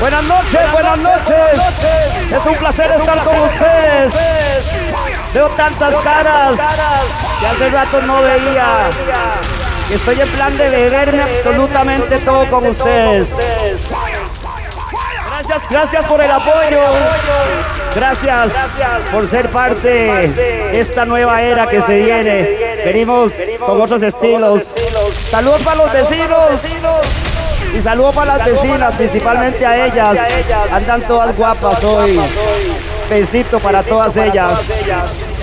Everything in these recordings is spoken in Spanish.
Buenas noches, buenas noches. Es un placer estar con ustedes. Veo tantas caras que hace rato no veía. Y estoy en plan de beberme absolutamente todo con ustedes. Gracias, gracias por el apoyo. Gracias por ser parte de esta nueva era que se viene. Venimos con otros estilos. Saludos para los vecinos. Y saludos para las vecinas, principalmente a ellas. Andan todas guapas hoy. Besito para todas ellas.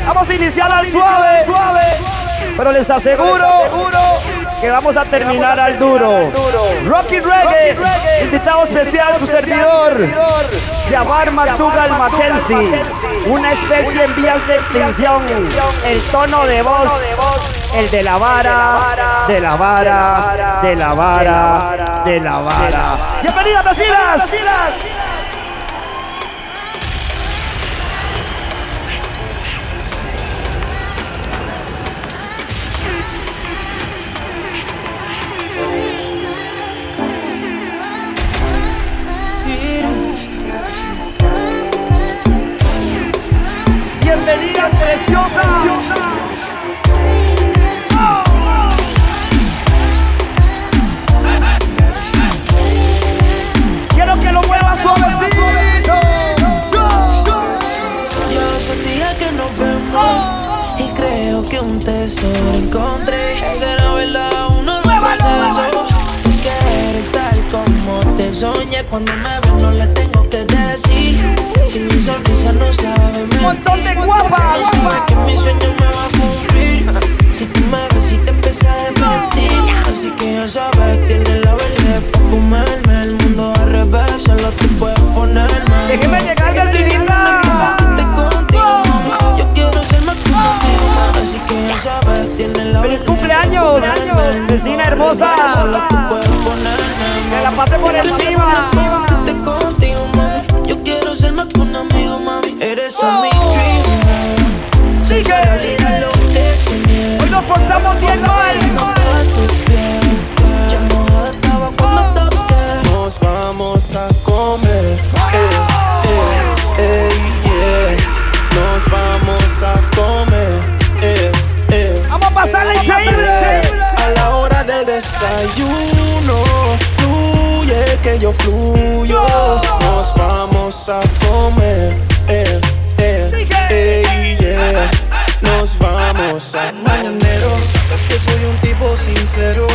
Vamos a iniciar al suave, pero les aseguro que vamos a terminar al duro. Rocky Reggae, invitado especial, su servidor, Jabbar McDougall Mackenzie, una especie en vías de extinción. El tono de voz, el de la vara, de la vara, de la vara, de la vara. Bienvenidas, vecinas. Preciosas. Quiero que lo muevas suavecito. Ya hace días que nos vemos y creo que un tesoro encontré. Será verdad, uno no. Es que eres tal como te soñé. Cuando me ves no le tengo que decir. Si mi sonrisa no sabe mentir. montón de sabe guapas. que mi sueño me va a cumplir. Si tú me ves y te empiezas a mentir. Así que ya sabes, tienes la verdad para comerme. El mundo al revés, solo tú puedes ponerme. Déjeme llegar, vecinita. Te contigo, mami. Yo quiero ser más que un. Así que ya sabes, tienes la ¡Feliz cumpleaños! Vecina hermosa. Fluyo. Nos vamos a comer. Eh, eh, eh, yeah. Nos vamos a Mañanero, sabes que soy un tipo sincero.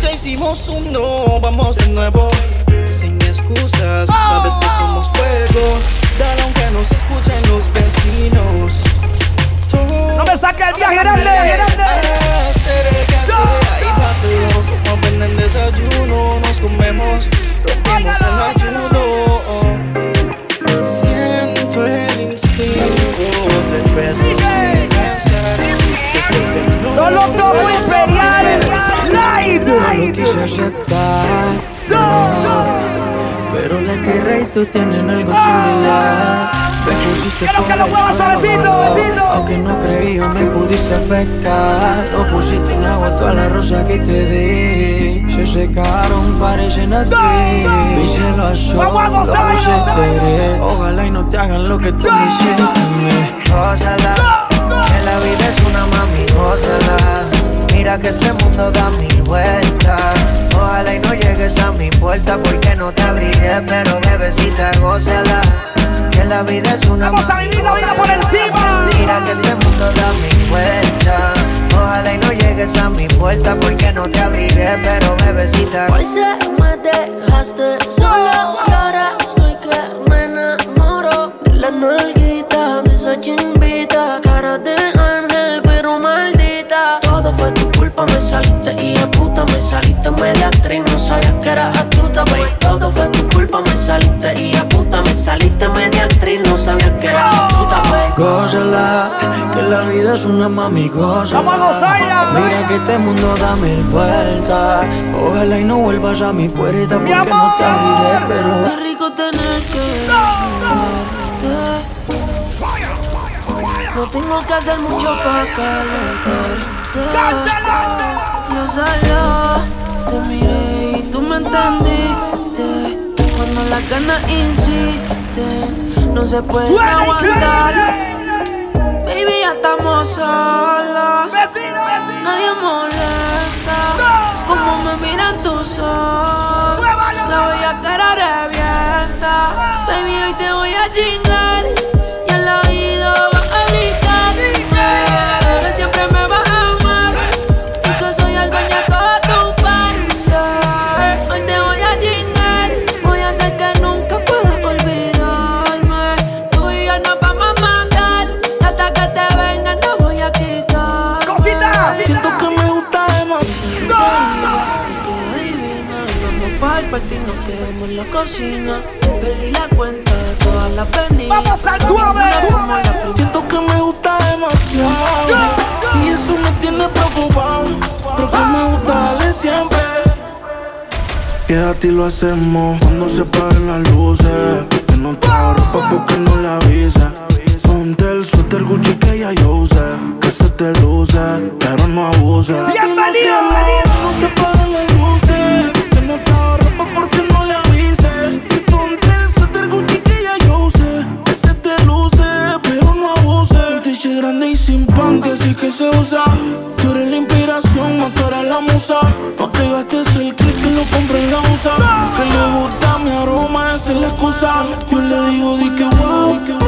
Ya hicimos uno, vamos de nuevo. Sin excusas, sabes que somos fuego. Dale aunque nos escuchen los vecinos. No me saque el viaje grande. Acércate, ahí bátelo. Como venden desayuno, nos comemos, el ayuno. Siento el instinto del beso sin pensar. Después de no Solo como imperial. Live. quise aceptar. Pero la tierra y tú tienen algo similar. Me pusiste Quiero que lo muevas suavecito, suavecito. Aunque no creí, me pudiste afectar. No pusiste en agua todas las rosas que te di. Se secaron, parecen a ti. Mi cielo azul, Vamos a pusiste. Ojalá y no te hagan lo que tú me hiciste. a mí. Gózala, que la vida es una mami, gózala. Mira que este mundo da mil vueltas. Ojalá y no llegues a mi puerta porque no te abriré, pero bebecita, gózala. Que la vida es una Vamos a mami, vivir la vida por pero bebecita. Hoy se me dejaste sola y ahora estoy que me enamoro de la nalguita, de esa chimbita, cara de ángel pero maldita. Todo fue tu culpa, me saliste y de puta me saliste media actriz, no sabías que eras astuta, baby. Todo fue tu culpa, me saliste y de puta me saliste media actriz, no sabías que eras. Gózala, que la vida es una mami, gózala. Vamos a gozarla. Mira que este mundo da mil vueltas. Ojalá y no vuelvas a mi puerta porque no te abriré, pero Qué rico tener que decirte. No tengo que hacer mucho para calentarte. Yo solo te miré y tú me entendiste. Cuando la las ganas insisten, no se puede aguantar. Baby, ya estamos solos. Nadie molesta. Como me miran tus ojos. La voy a cara revienta. Baby, hoy te voy a chingar. Cocina. Perdí la cuenta de todas las venidas. ¡Vamos al suave! Siento que me gusta demasiado. Y eso me tiene preocupado. Porque me gusta darle siempre. Quédate y lo hacemos cuando se paren las luces. Que no te ropa porque no la avisa. Ponte el suéter Gucci que ya yo usé. Que se te luce, pero no abuse. ¡Bienvenido! No se. Tú eres la inspiración, tú eres la musa. No te gastes el clip que lo compré en la usa. Que le gusta mi aroma, es la excusa. Yo le digo, di que wow.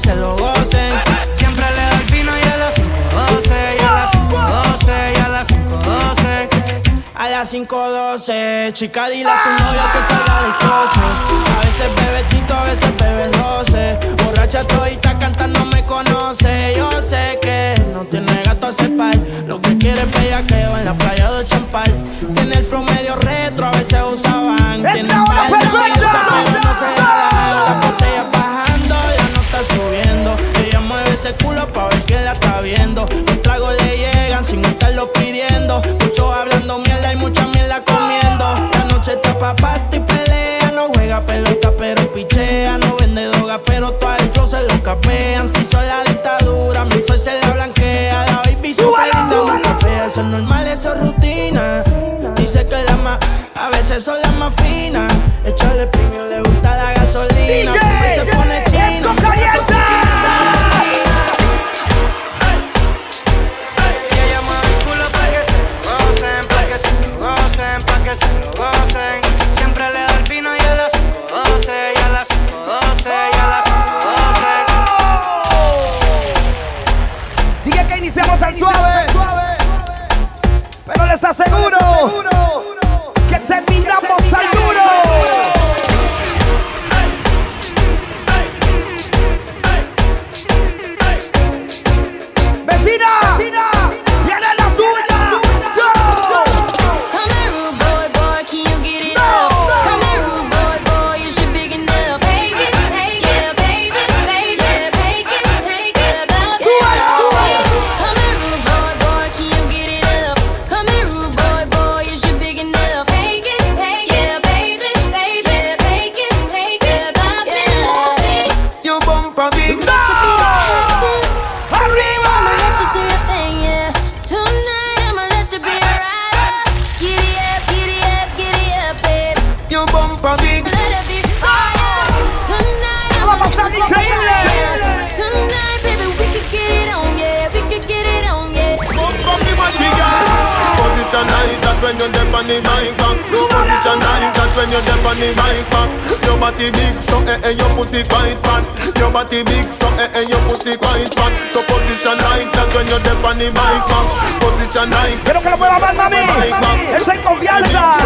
que se lo gocen. Siempre le da el vino y a las 5.12, y a las 5.12, y a las 5.12. A las 5.12, chica, dile a tu novio que salga del closet. A veces bebe tito, a veces bebe 12. Borracha todita cantando me conoce. Yo sé que no tiene gato a cepar. Lo que quiere es bellaqueo en la playa de Champal. Tiene el flow medio retro, a veces usaban. ¡Es Tiene culo pa' ver quién la está viendo. Los tragos le llegan sin estarlo pidiendo. Muchos hablando mierda y mucha mierda comiendo. La noche está pa' pasto y pelea. No juega pelota, pero pichea. No vende droga, pero todo el flow se lo capean. Si son la dictadura, mi sol se la blanquea. La baby super linda, fea. Eso es normal, eso es rutina. Dice que la más, a veces son las más finas. Echarle premio, le gusta la gasolina. When you're deep on the mic back. Position like that when you're deep on the mic back. Your body big so eh eh your pussy quite fat. Your body big so eh eh your pussy quite fat. So position like that when you're deep on the mic back. Position like Quiero que lo pueda ver, mami. Estoy en confianza.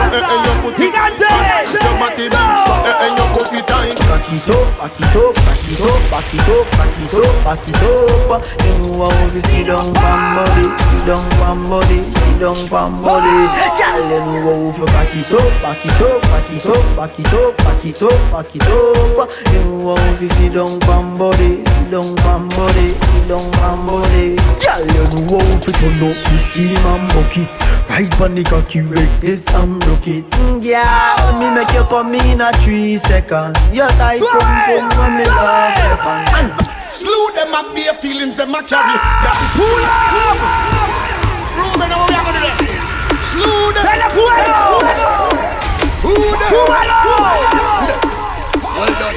Gigante. Your body big so eh eh your pussy tight. Back it up, back it up, back it up, back it up, back it up, back it up. You know how to sit down, body, sit down, body, sit down, body. Girl, you know how to back it up, back it up, back it up, back it up, back it up, back it up. You know how to sit down, body, sit down, body, sit down, body. Girl, you know how to turn up the scheme and bucket. Right on the cocky, right this and broke it. Mm, Yeah, me make you come in a three seconds. You tight, pum pum, when me love weapon. Slew them up bare feelings, them a carry. That pull up. Ruben, how we are gonna do that? Slew them. ¡Dale fuego! Well done.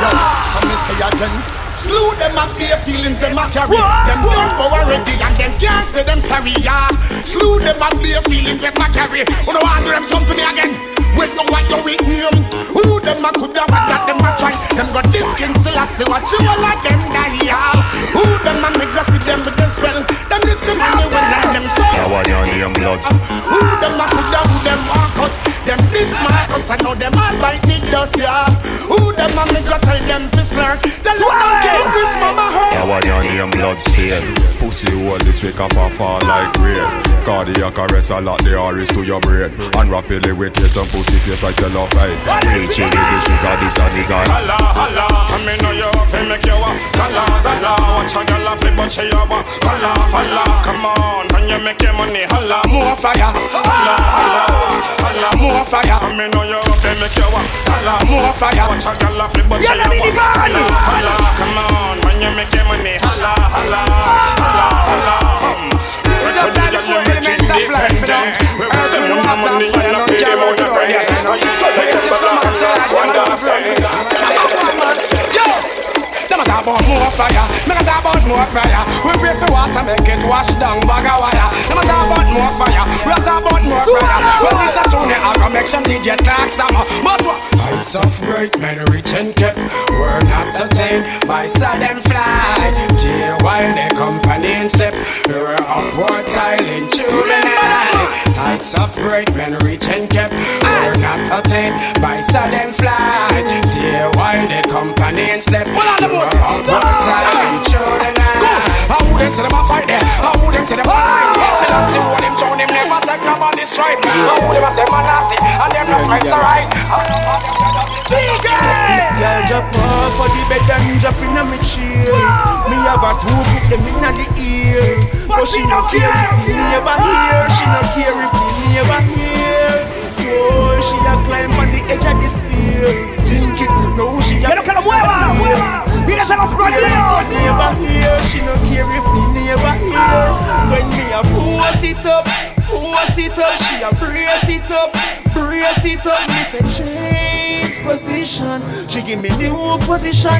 Yo, so me say again. Slew them up bare feelings, a carry. Them don't power ready and them can't say them sorry, yeah. Slew them up bare feelings, them a carry. Who no want them something again? Well, you what you with name? Who them a coulda what that them a try? Them got this king still I say what you all of them die, yeah. Who them a make us see them with them spell? Them listen and they will and them say. I want your name bloods. Who them a coulda who them Marcus? Them this Marcus I know them all bite it dust, yeah. Who them a make us tell them fist blur? Tell them don't care this mama I hurt. want your name blood stain. Pussy hole this week up and fall like rain. Cardiac arrest a lot the R's to your brain. And rapidly with you some pussy face like your love fight. Reaching the sugar this and the guy. Holla, holla, I me know you up and make you a Holla, holla, watch a girl up but she a wa Holla, holla, come on, when you make your money. Holla, more fire. Holla, holla, holla, more fire. I me know you up and make you a Holla, more fire. Watch a girl up but she a wa Holla, holla, come on, when you make your money. Holla, holla, holla, holla. Um. It's just the four elements of life, you know. Earth, wind, water, and fire, no care about the road, yeah, you know. But you see some man say that, you know, I'm afraid. Yo! Them a talk about more fire, me a talk about more fire. We pray for water, make it wash down bag of wire. Them a talk about more fire, we a talk about more fire. Well, this a tune, I go make some DJ talk some, but? Heights of great men reach and kept Were not attained by sudden flight J while the company in step We were upward tiling through the night Heights of great men reach and kept Were not attained by sudden flight J while the company in step We were upward tiling through the night I wouldn't say them a fight there. I wouldn't say them a fight. Oh. Say them see what them show them never take nobody stripe. I wouldn't say them a nasty and them no fights alright. This girl drop off for the bed and drop in a me chair. Me have a two put them in the ear. But she no care if me never hear. She no care if me never hear. Oh, she a climb on the edge of the spear. Think it, no she a Quiero que lo mueva, mueva. Tienes a los prendidos. never hear. She no care if me never hear. When me a force it up, force it up. She a brace it up, brace it up. Me say change position. She give me new position.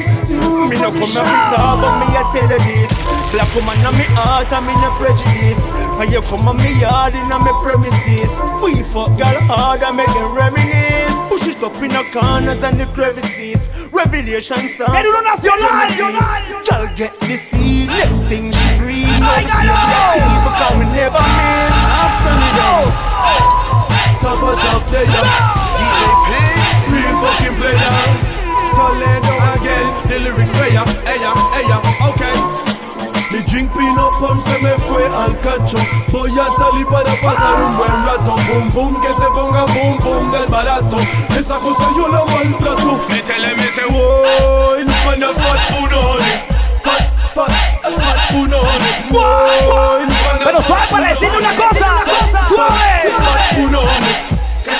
Me no come and me talk, but me a tell her this. Black woman on me heart and me no prejudice. When you come on me yard in me premises, we fuck girl hard and make them reminisce. Push it up in the corners and the crevices. Revelation song. El uno nacional. Girl get the seed, next thing she breathe. Ay, ay. See, because we never miss. After me dance. Top of top. DJ P. Fucking player. Toledo again, the lyrics player. Eya, eya, okay. Mi drink peanut pump se me fue al cacho Voy a salir para pasar un buen rato Boom boom que se ponga boom boom del barato Esa cosa yo la maltrato Métele me ese on the fat punoni Fat, fat, fat on the Pero suave para decirle una cosa. Fat Suave. punoni Que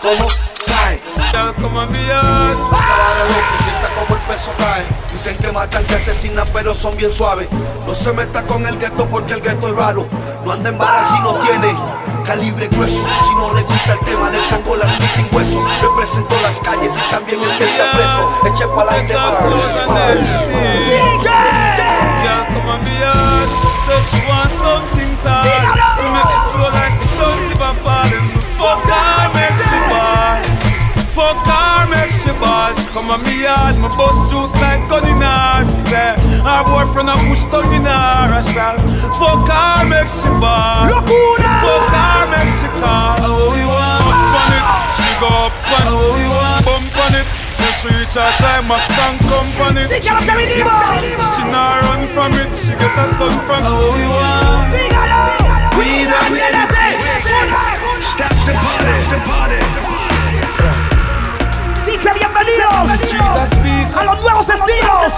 como cae. Esa vara loco, siente como el peso cae. Dicen que matan, que asesinan, pero son bien suaves. No se meta con el gueto porque el gueto es raro. No anda en vara si no tiene calibre grueso. Si no le gusta el tema, le saco la listing hueso. Represento las calles y también el que está preso. Eche. So she something make like the Fuck make she ball Fuck her, make she ball She come on me yard, my bust juice like gun in her She say, her boyfriend a push tongue in her I shall fuck her, make she ball Locura! Fuck her, make she call. Oh, we want Bump on it, she go up on it. Oh, we want Bump on it. Then she reach her climax and come on it. ¡Diga lo que vinimos! She not run from it, she get a son from Oh, we want ¡Dígalo! We done it. Stop the party, the party que había a los nuevos destinos.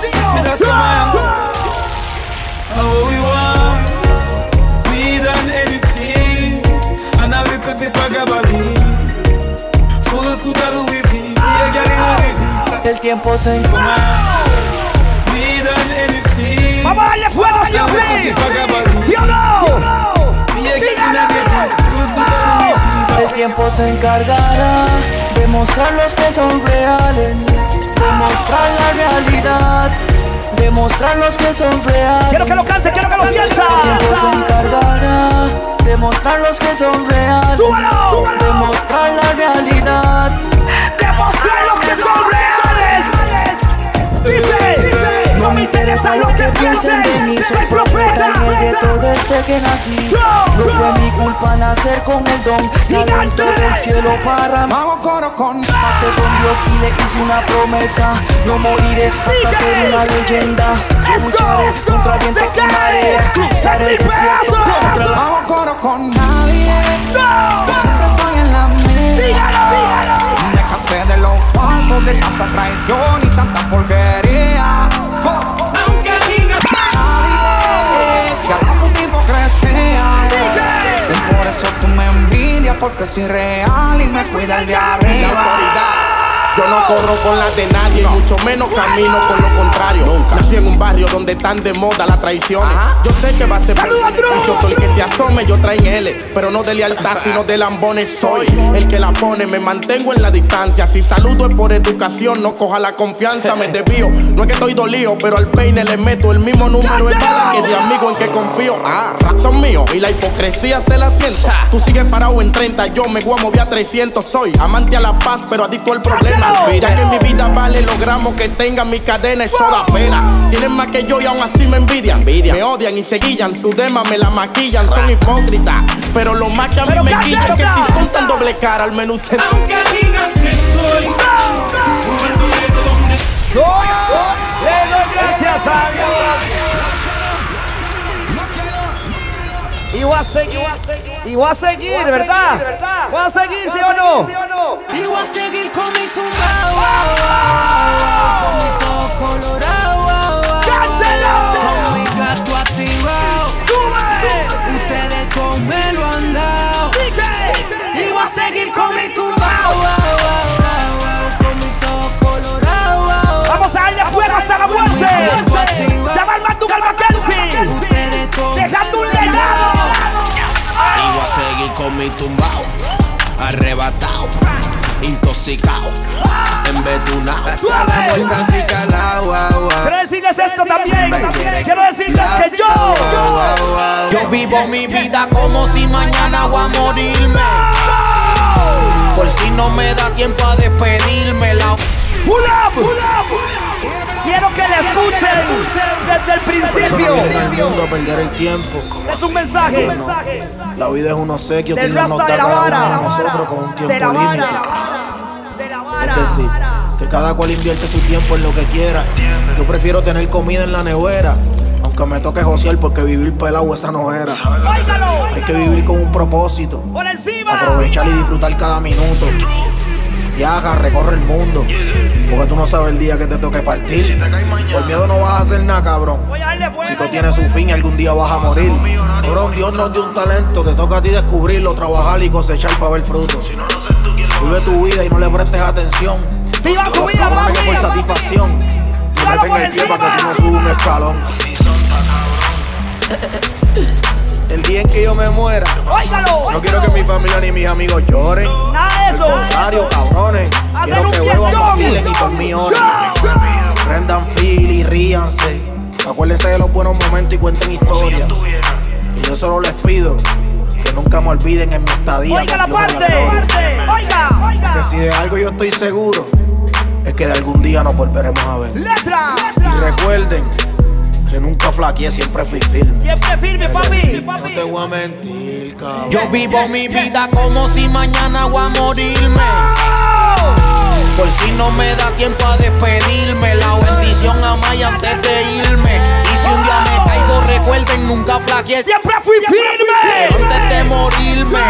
¿Sí o no? El tiempo se encargará de mostrar los que son reales, de mostrar la realidad, de mostrar los que son reales. Quiero que lo cante, quiero que lo El sienta. tiempo se encargará de mostrar los que son reales, ¡Súbalo! de mostrar la realidad. Demostrar los que son reales. Dice. No me interesa lo que piensen de mí, soy profeta en el gueto desde que nací. No fue mi culpa nacer con el don, talento del cielo para mí. Hago coro con Pacté con Dios y le hice una promesa. No moriré hasta ser una leyenda. Yo lucharé contra viento y marea Cruzaré el desierto contra la... Hago coro con nadie. Yo. Siempre estoy en la mía. Me cansé de los falsos, de tanta traición y tanta porquería. Fuck. Nadie se habla con mi hipocresía. Y por eso tú me envidias porque soy real y me cuida el de arriba. Yo no corro con las de nadie, mucho menos camino con lo contrario. Nací en un barrio donde están de moda las traiciones. Yo sé que va a ser beneficioso el que se asome, yo traen L, pero no de lealtad, sino de lambones soy. El que la pone, me mantengo en la distancia. Si saludo es por educación, no coja la confianza, me desvío. No es que estoy dolido, pero al peine le meto el mismo número de bala que de amigo en que confío. Ah, son míos y la hipocresía se la siento. Tú sigues parado en 30, yo me voy a mover a 300. Soy amante a la paz, pero adicto al problema. Ya que mi vida vale los gramos que tenga mi cadena, eso da pena. Tienen más que yo y aún así me envidian. Me odian y se guillan, su dema me la maquillan, son hipócritas. Pero lo más que a mí Pero me cántalo, quilla es que si son tan doble cara, al menos se. Aunque digan que soy llego donde Le doy gracias a Dios. Y voy a seguir, y voy a seguir, ¿verdad? Voy a seguir, ¿sí o no? Y voy a seguir con mi tumbao. Con mis ojos colorados tumbao, arrebatado, intoxicado, embedunado. Hasta calao. Quiero decirles esto también. Quiero decirles que yo. Yo vivo mi vida como si mañana voy a morirme. Por si no me da tiempo a despedirme. La Pull up. Quiero que le escuchen desde el principio. mundo a perder el tiempo. Es un mensaje La vida es un obsequio que Dios nos da la cada uno de nosotros con un tiempo De la límite. vara. De la Es vara. decir, que cada cual invierte su tiempo en lo que quiera. Yo prefiero tener comida en la nevera, aunque me toque josear porque vivir pelado esa no era. Hay que vivir con un propósito, Por encima. aprovechar y disfrutar cada minuto. Viaja, recorre el mundo. Porque tú no sabes el día que te toque partir. Por miedo no vas a hacer nada, cabrón. Si tú tienes su fin, algún día vas a morir. Cabrón, Dios nos dio un talento. Te toca a ti descubrirlo, trabajar y cosechar para ver fruto. Vive tu vida y no le prestes atención. ¡Viva su vida, que por papi! satisfacción. Te meten el pie para que tú no subas un escalón. El día en que yo me muera, ¡Óigalo! no quiero que mi familia ni mis amigos lloren. Nada de eso. Al contrario, cabrones. Quiero un que vuelvan, vacilen y por mí oren. Prendan fil y ríanse. Acuérdense de los buenos momentos y cuenten historias. Que yo solo les pido que nunca me olviden en mi estadía. Oiga la parte. Oiga, oiga. Que si de algo yo estoy seguro, es que de algún día nos volveremos a ver. Letra. Y recuerden que nunca flaqueé, siempre fui firme. Siempre firme, papi. No te voy a mentir, cabrón. Yo vivo mi vida como si mañana voy a morirme. Por si no me da tiempo a despedirme, la bendición a Maya antes de irme. Y si un día me caigo, recuerden, nunca flaqueé. Siempre fui firme. Antes de morirme,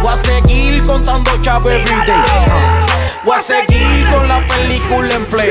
voy a seguir contando chavo everyday. Voy a seguir con la película en play.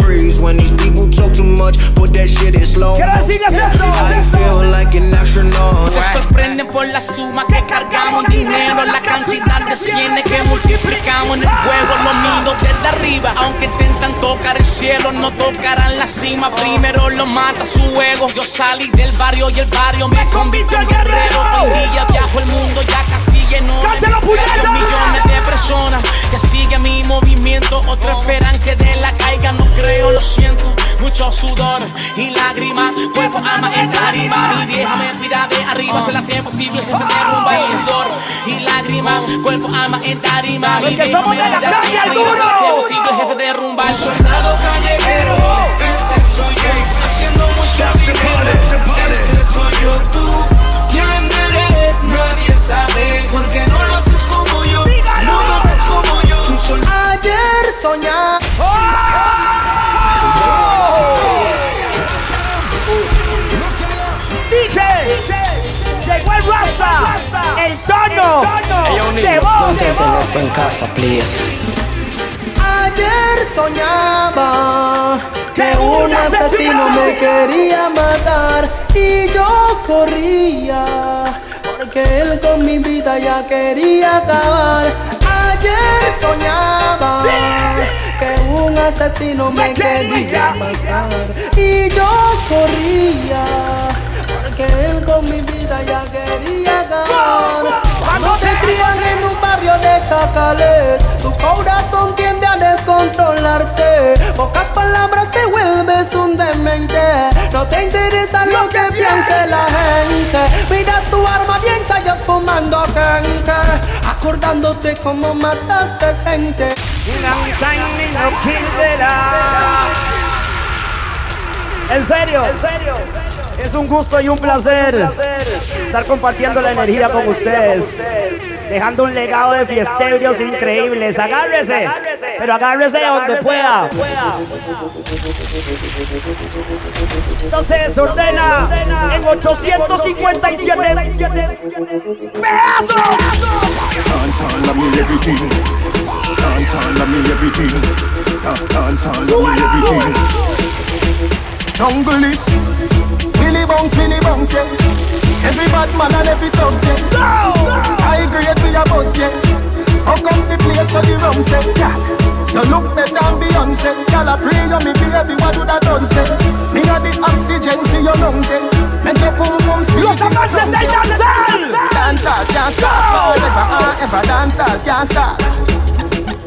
when these people talk too much. Put that shit in slow Quiero motion. decirles esto, I esto. feel like an astronaut. Se sorprenden por la suma que cargamos dinero, la cantidad de cienes que multiplicamos en el juego. Lo miro desde arriba, aunque intentan tocar el cielo, no tocarán la cima. Primero lo mata su ego. Yo salí del barrio y el barrio me convirtió en guerrero. Hoy día viajo el mundo ya casi lleno de ¡Cántalo, mis puñeta! calles, millones de personas que siguen mi movimiento. Otros esperan que de la caiga, no creo, lo siento. Mucho sudor y lágrimas, cuerpo, alma en tarima. Mi vieja me cuida de arriba, se la hacía posible que se derrumba el sudor y lágrimas, cuerpo, alma en tarima. Mi vieja somos me de la calle, al arriba, se la hacía duro. posible jefe de derrumba el Soldado callejero, ese soy yo, haciendo mucho dinero, ese soy yo tú. ¿Quién eres? Nadie sabe, porque no lo haces como yo, no lo haces como yo. Ayer soñaba. Llegó el tono. De voz. De voz. esto en casa, please. Ayer soñaba que un asesino me quería matar y yo corría porque él con mi vida ya quería acabar. Ayer soñaba que un asesino me quería matar y yo corría porque él con mi vida ya quería. Cuando te crían en un barrio de chacales, tu corazón tiende a descontrolarse. Pocas palabras te vuelves un demente. No te interesa lo que piense la gente. Miras tu arma bien chayot fumando kenke. Acordándote cómo mataste gente. En serio, en serio. Es un gusto y un placer estar compartiendo la energía con ustedes. Dejando un legado de fiestebrios increíbles. Agárrese, pero agárrese a donde pueda. Entonces ordena en 857 pedazos. Dance all of me everything. Dance all of me everything. Jungle is Billy Bounce, Billy Bounce, yeah. Every bad man and every thugs, yeah. I grade with a bus, yeah. Fuck up the place so the rum say, yeah. You look better than Beyonce. Girl, I pray you me baby, what do that done say? Me got the oxygen for your lungs, eh. Make your pum pum speak. Los amantes del danzal. Dancehall can't stop forever and ever. Dancehall can't stop.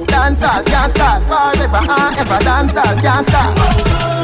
Dancehall can't stop forever and ever. Dancehall can't stop.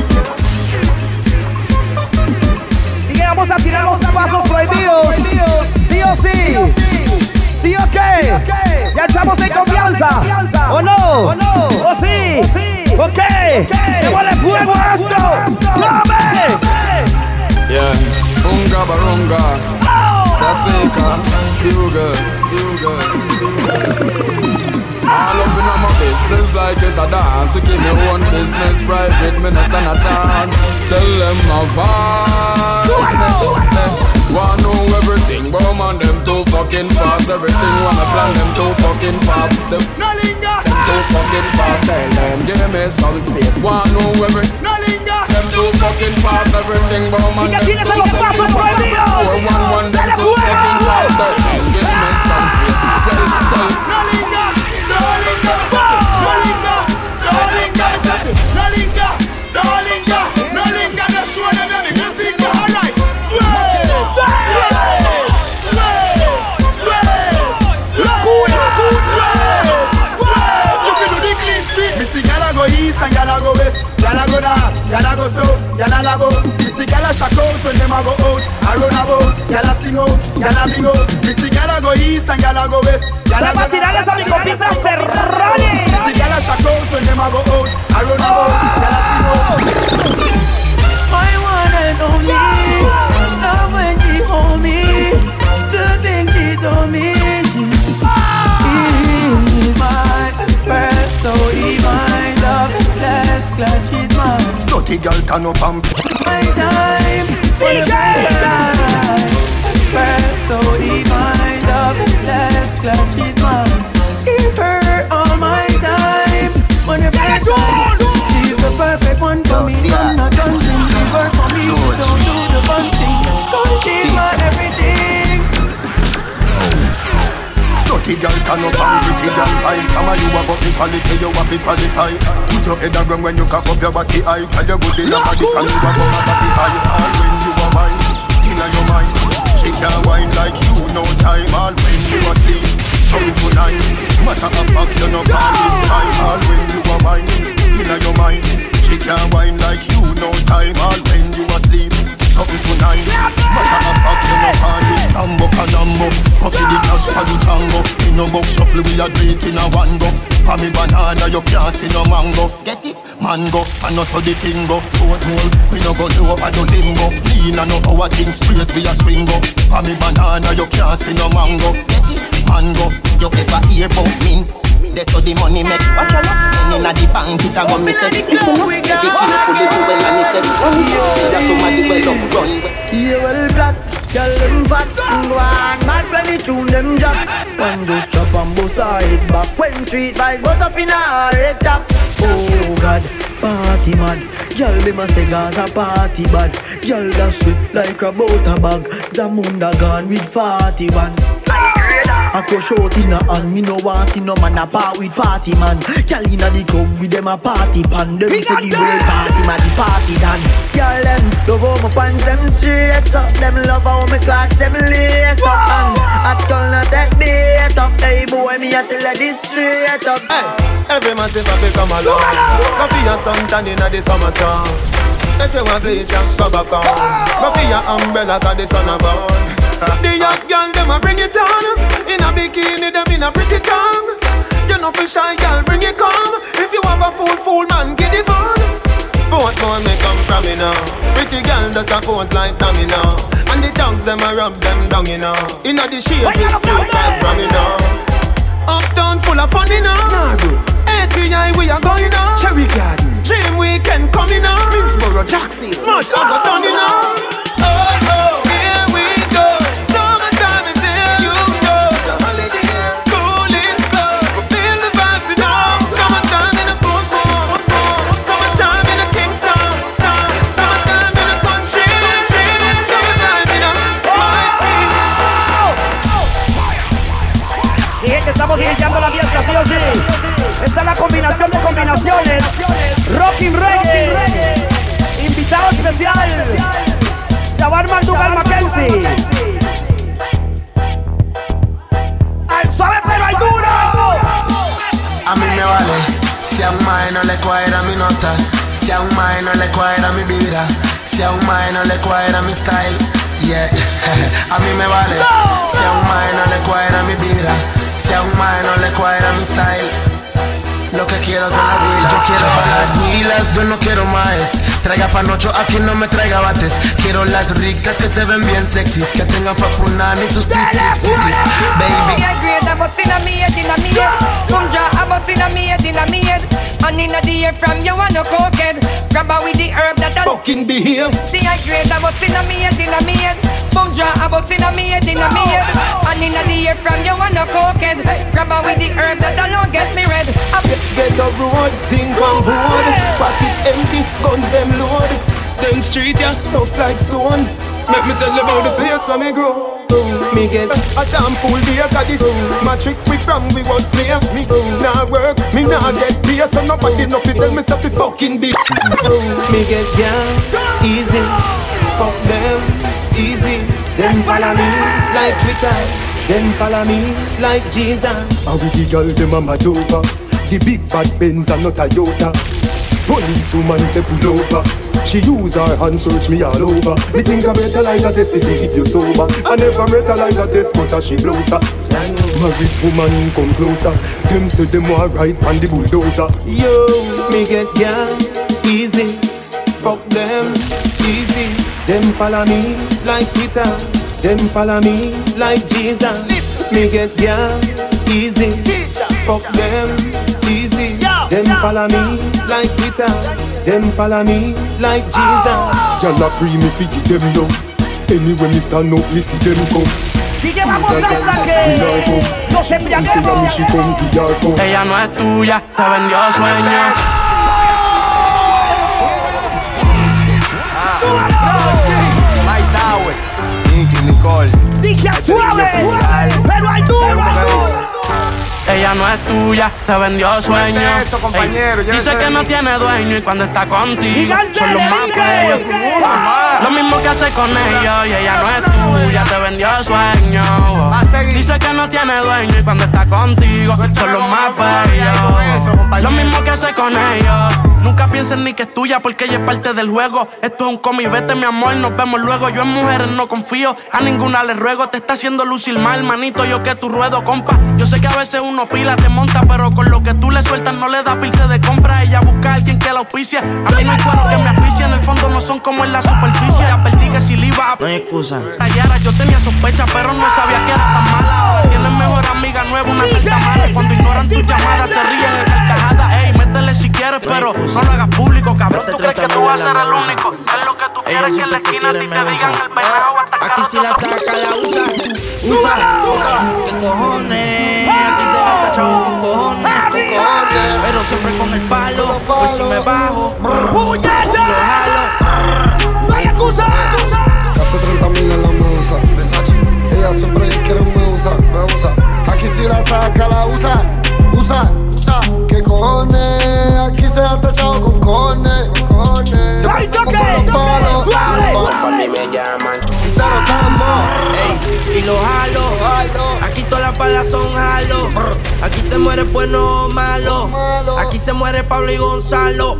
que vamos a tirar los pasos prohibidos. Sí o sí. ¿Sí o qué? Ya estamos en confianza. ¿O no? ¿O sí? ¿O qué? ¡Démosle fuego a esto! ¡Dame! Yeah, runga barunga. Kaseka, bugle, bugle. All up in my business like it's a dance. You give me one business private, me not stand a chance. Tell them my vibe. Wanna know everything, but man them too fucking fast. Everything wanna plan them too fucking fast. Them, no linger. Them too fucking fast. Tell them give me some space. Wanna know everything. No linger. Them too fucking fast. Everything, but man them too fucking fast. One one one them too fucking fast. Tell them give me some space. Well, well. South, a labo. Me see gyal a shock out when them a go out. I run about, gyal a sing out, gyal a bing out. Me see gyal a go east and gyal a go west. Gyal a Para tirarles a mi compita Serrani. Me see gyal a shock out when them a go out. I run about, gyal a sing out. My one and only Love when she hold me The thing she told me Is my best so divine Love less glad she's mine Dirty gyal turn up and My time DJ Best so divine Love less glad she's mine Give her all my time When you best She's the perfect one for me I'm not gunting She work for me Don't do the fun thing Cause she's my everything Dirty girl up and pretty girl? Fine Some of you have got the quality, you have to qualify Put your head around when you cock up your body high. Tell your in your body, and you have got my body high. All when you are mine, in your mind. She can wine like you, no time. All when you are asleep, something tonight Matter of fact, you know call this time All when you are mine, in your mind. She can wine like you, no time. All when you are asleep, something tonight. Matter of fact, you know call this Tambo canambo, coffee the cash for the tango. In no box shuffle, we a do in a one go. For me banana, you can't see no mango. Get it? Mango, and no so the thing go Oatmeal, we no go do over the limbo Lean and no our thing straight, we a swing go For me banana, you can't see no mango. Get it? Mango, you ever hear about mint? That's how the money make Watch out And inna the bank it a go me say Listen up, every kid pull it well and he say Run That's somebody well up, run. Yeah, well, black, girl, them fat. Go on Mad when they tune them jump One just chop and bust her head back. When treat bike bust up in her head top. Oh, God, party man Girl, them a say Gaza party bad. Girl, that shit like a butter bag. Zamunda gone with 41 I go short in a hand, me no want see no man a with party man. Girl inna the club with them a party pan. Them say the world party man, the party done. Girl them love how my pants them straight up. Them love how my clocks them lace up. And I tell no take bait up. Hey boy, me a tell this straight up. Hey, every man say fi come along. Go for your suntan inna the summer sun. If you want bleach, go back on. For your umbrella 'cause the sun a burn. The young girl them a bring it on. In a bikini them in a pretty tongue. You know for shy girl bring it come. If you have a fool fool man get it on. Both more may come from me now Pretty girl does a pose like dummy now And the tongues them a rub them down you know. In a the shape it's straight right from me now Uptown full of fun you know. Nah, bro. ATI we are going on. Cherry Garden. Dream weekend coming on. Minsboro Jackson. Smash I got done you know Esta es la combinación de combinaciones. Rocking Reggae. Invitado especial. Jabal Mandugal Mackenzie. Al suave pero al duro. A mí me vale si a un mae no le cuadra mi nota, si a un mae no le cuadra mi vibra, si a un mae no le cuadra mi style. Yeah, a mí me vale si a un mae no le cuadra mi vibra, si a un mae no le cuadra mi style. Lo que quiero son las huilas. Yo quiero las huilas, yo no quiero más. Traiga panocho, aquí no me traiga bates. Quiero las ricas que se ven bien sexys, que tengan papunani sus titis, Baby. I grade a bus in a me head, in a me head. Come draw a bus in a me head, in a me head. And in a the air from you and no cokehead. Grab her with the herb that I Fucking behave. The I grade a bus in a me head, in a me head. Come draw a bus in a me head, in a me head. And in a the air from you and no cokehead. Grab her with the herb that alone get me red. I'm Get a road, sink on board. Pocket empty, guns them load. Them street yeah, tough like stone. Make me tell you about the place where me grow. Me get a damn fool beer cause this My trick we from we was slave Me nah work, me nah get beer So nobody know fi tell me stuff fi fucking be Me get yeah, easy Fuck them, easy. Them follow me like Twitter. Them follow me like Jesus. And with the girl them a mad over the big bad Benz and not a Toyota Police woman say pull over. She use her hand search me all over. Me think I metalize a test to see if you sober. I never metalize a test but as she blows closer Married woman come closer. Them say them want ride on the bulldozer. Yo, me get yeah, easy Fuck them, easy Them follow me like Peter Them follow me like Jesus Me get yeah, easy Fuck them, easy. Them follow me like Peter. Them follow me like Jesus. Y'all a pre me fi give them love. Anyway me stand up, me see them come. Y que vamos hasta que nos embriaguemos. Ella no es tuya, te vendió sueños. Dije suave, pero hay duro, ella no es tuya, te vendió sueños. Eso, compañero, Ey, dice que no tiene dueño y cuando está contigo son los más bellos. Lo mismo que hace con ellos y ella no es tuya, te vendió sueños. Dice que no tiene dueño y cuando está contigo son los más bellos. Lo mismo que hace con ellos. Nunca pienses ni que es tuya porque ella es parte del juego. Esto es un cómic, vete mi amor, nos vemos luego. Yo en mujeres no confío, a ninguna le ruego. Te está haciendo lucir mal, manito, yo que tu ruedo, compa. Yo sé que a veces uno pila te monta, pero con lo que tú le sueltas no le da pilce de compra. Ella busca a alguien que la auspicia. A mí no hay cuero que me auspicia, en el fondo no son como en la superficie. Ya perdí que si le iba a No hay excusa. Tallara, yo tenía sospecha, pero no sabía que era tan mala. Tienes mejor amiga nueva, una carta mala. Cuando ignoran tus llamadas, se ríen en carcajada. Ey, métele si quieres, pero no lo hagas público, cabrón. ¿Tú crees que tú vas a ser el único? Es lo que tú quieres que en la esquina a ti te digan el pecado hasta Aquí si la saca, la usa, usa, usa. ¿Qué cojones? Aquí se gasta chavo con cojones, con cojones. Pero siempre con el palo, pues si me bajo, lo jalo. No hay excusa. Gasto 30 mil en la. Ella siempre quiere me usa, me usa. Aquí si la saca, la usa, usa, usa. ¿Qué cojones? Aquí se ha tachado con cojones, con cojones. ¡Soy toque! Palos, ¡Suave! mí me llaman. Ey, y lo jalo. Aquí todas las balas son jalo. Aquí te mueres bueno o malo. Aquí se muere Pablo y Gonzalo.